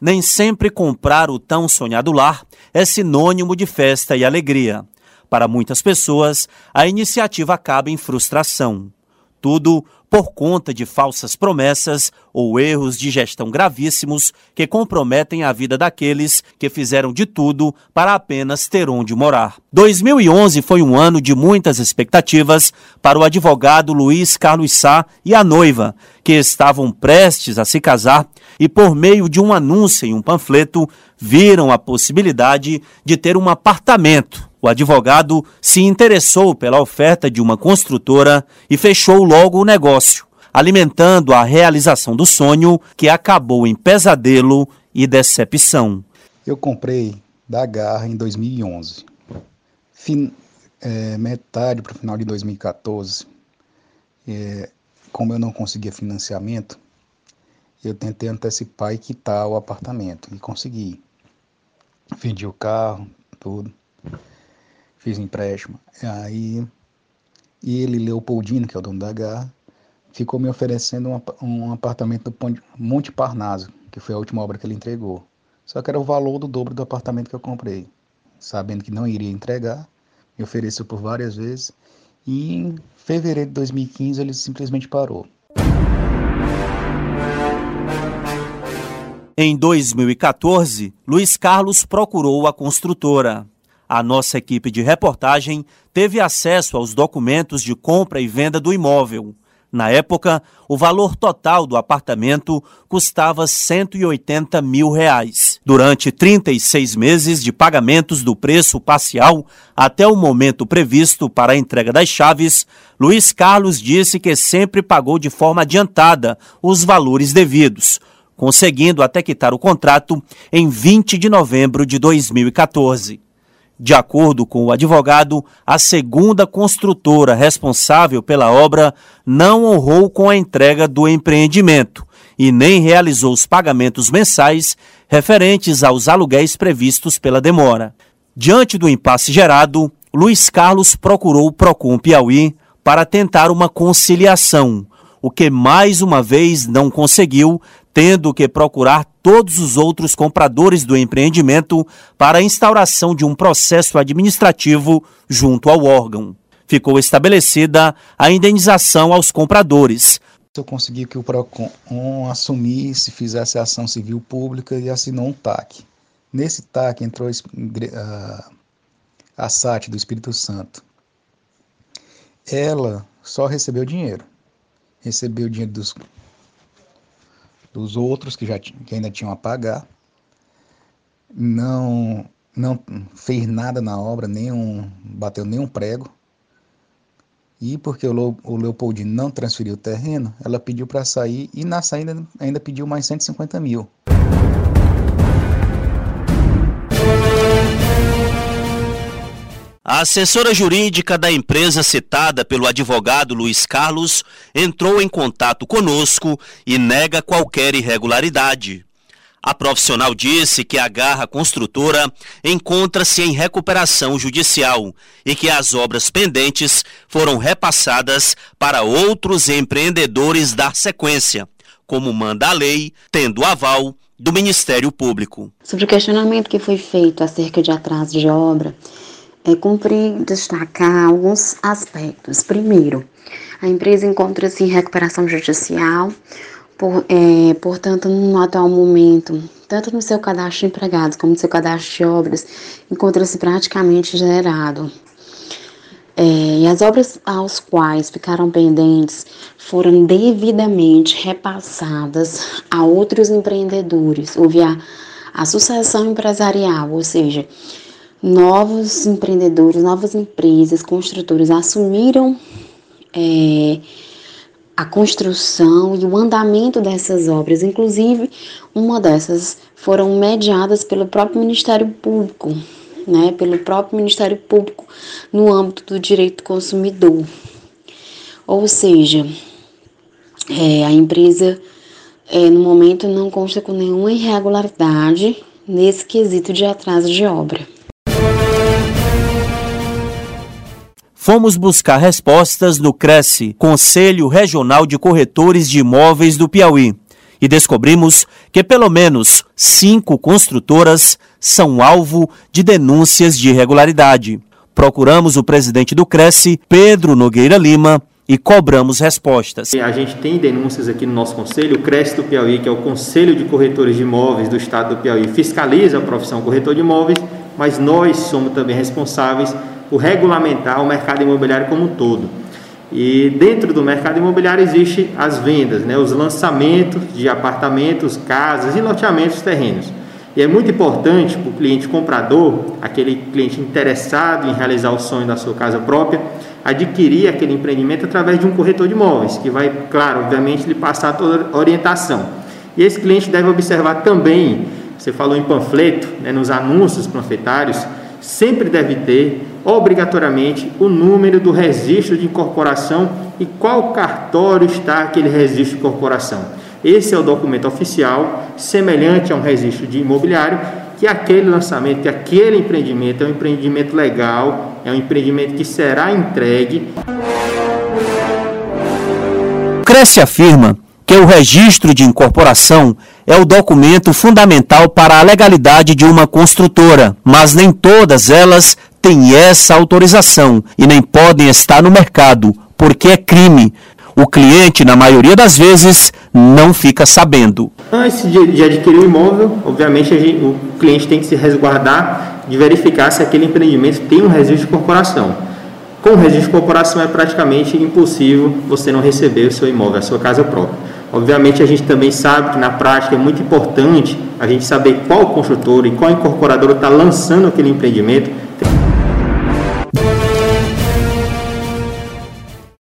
Nem sempre comprar o tão sonhado lar é sinônimo de festa e alegria. Para muitas pessoas, a iniciativa acaba em frustração. Tudo por conta de falsas promessas ou erros de gestão gravíssimos que comprometem a vida daqueles que fizeram de tudo para apenas ter onde morar. 2011 foi um ano de muitas expectativas para o advogado Luiz Carlos Sá e a noiva, que estavam prestes a se casar e, por meio de um anúncio em um panfleto, viram a possibilidade de ter um apartamento o advogado se interessou pela oferta de uma construtora e fechou logo o negócio, alimentando a realização do sonho que acabou em pesadelo e decepção. Eu comprei da Garra em 2011. Fin, é, metade para o final de 2014, é, como eu não conseguia financiamento, eu tentei antecipar e quitar o apartamento e consegui. Vendi o carro, tudo fiz empréstimo. Aí e ele, Leopoldino, que é o dono da Garra, ficou me oferecendo um, um apartamento no Monte Parnaso, que foi a última obra que ele entregou. Só que era o valor do dobro do apartamento que eu comprei. Sabendo que não iria entregar, me ofereceu por várias vezes. E em fevereiro de 2015 ele simplesmente parou. Em 2014, Luiz Carlos procurou a construtora. A nossa equipe de reportagem teve acesso aos documentos de compra e venda do imóvel. Na época, o valor total do apartamento custava 180 mil reais. Durante 36 meses de pagamentos do preço parcial até o momento previsto para a entrega das chaves, Luiz Carlos disse que sempre pagou de forma adiantada os valores devidos, conseguindo até quitar o contrato em 20 de novembro de 2014. De acordo com o advogado, a segunda construtora responsável pela obra não honrou com a entrega do empreendimento e nem realizou os pagamentos mensais referentes aos aluguéis previstos pela demora. Diante do impasse gerado, Luiz Carlos procurou o Procon Piauí para tentar uma conciliação, o que mais uma vez não conseguiu, tendo que procurar todos os outros compradores do empreendimento para a instauração de um processo administrativo junto ao órgão. Ficou estabelecida a indenização aos compradores. Eu consegui que o PROCON assumisse, fizesse ação civil pública e assinou um TAC. Nesse TAC entrou a SAT do Espírito Santo. Ela só recebeu dinheiro. Recebeu o dinheiro dos dos outros que já que ainda tinham a pagar. Não não fez nada na obra, nenhum bateu nenhum prego. E porque o, o Leopoldino não transferiu o terreno, ela pediu para sair e na saída ainda pediu mais 150 mil. A assessora jurídica da empresa citada pelo advogado Luiz Carlos entrou em contato conosco e nega qualquer irregularidade. A profissional disse que a Garra Construtora encontra-se em recuperação judicial e que as obras pendentes foram repassadas para outros empreendedores dar sequência, como manda a lei, tendo aval do Ministério Público. Sobre o questionamento que foi feito acerca de atraso de obra, é cumprir destacar alguns aspectos. Primeiro, a empresa encontra-se em recuperação judicial, por, é, portanto, no atual momento, tanto no seu cadastro de empregados como no seu cadastro de obras, encontra-se praticamente gerado. É, e as obras aos quais ficaram pendentes foram devidamente repassadas a outros empreendedores. Houve a, a sucessão empresarial, ou seja, novos empreendedores, novas empresas, construtoras assumiram é, a construção e o andamento dessas obras. Inclusive, uma dessas foram mediadas pelo próprio Ministério Público, né, pelo próprio Ministério Público no âmbito do direito do consumidor. Ou seja, é, a empresa é, no momento não consta com nenhuma irregularidade nesse quesito de atraso de obra. Fomos buscar respostas no CRECE, Conselho Regional de Corretores de Imóveis do Piauí, e descobrimos que pelo menos cinco construtoras são alvo de denúncias de irregularidade. Procuramos o presidente do Cresce, Pedro Nogueira Lima, e cobramos respostas. A gente tem denúncias aqui no nosso conselho, o Cresce do Piauí, que é o Conselho de Corretores de Imóveis do Estado do Piauí, fiscaliza a profissão corretor de imóveis, mas nós somos também responsáveis por regulamentar o mercado imobiliário como um todo. E dentro do mercado imobiliário existe as vendas, né, os lançamentos de apartamentos, casas e loteamentos terrenos. E é muito importante para o cliente comprador, aquele cliente interessado em realizar o sonho da sua casa própria, adquirir aquele empreendimento através de um corretor de imóveis, que vai, claro, obviamente, lhe passar toda a orientação. E esse cliente deve observar também, você falou em panfleto, né, nos anúncios panfletários, sempre deve ter obrigatoriamente o número do registro de incorporação e qual cartório está aquele registro de incorporação. Esse é o documento oficial, semelhante a um registro de imobiliário, que aquele lançamento, que aquele empreendimento é um empreendimento legal, é um empreendimento que será entregue. Cresce afirma que o registro de incorporação é o documento fundamental para a legalidade de uma construtora, mas nem todas elas têm essa autorização e nem podem estar no mercado, porque é crime. O cliente, na maioria das vezes, não fica sabendo. Antes de, adquirir o imóvel, obviamente gente, o cliente tem que se resguardar de verificar se aquele empreendimento tem um registro de corporação. Com o registro de corporação é praticamente impossível você não receber o seu imóvel, a sua casa própria. Obviamente a gente também sabe que na prática é muito importante a gente saber qual construtor e qual incorporadora está lançando aquele empreendimento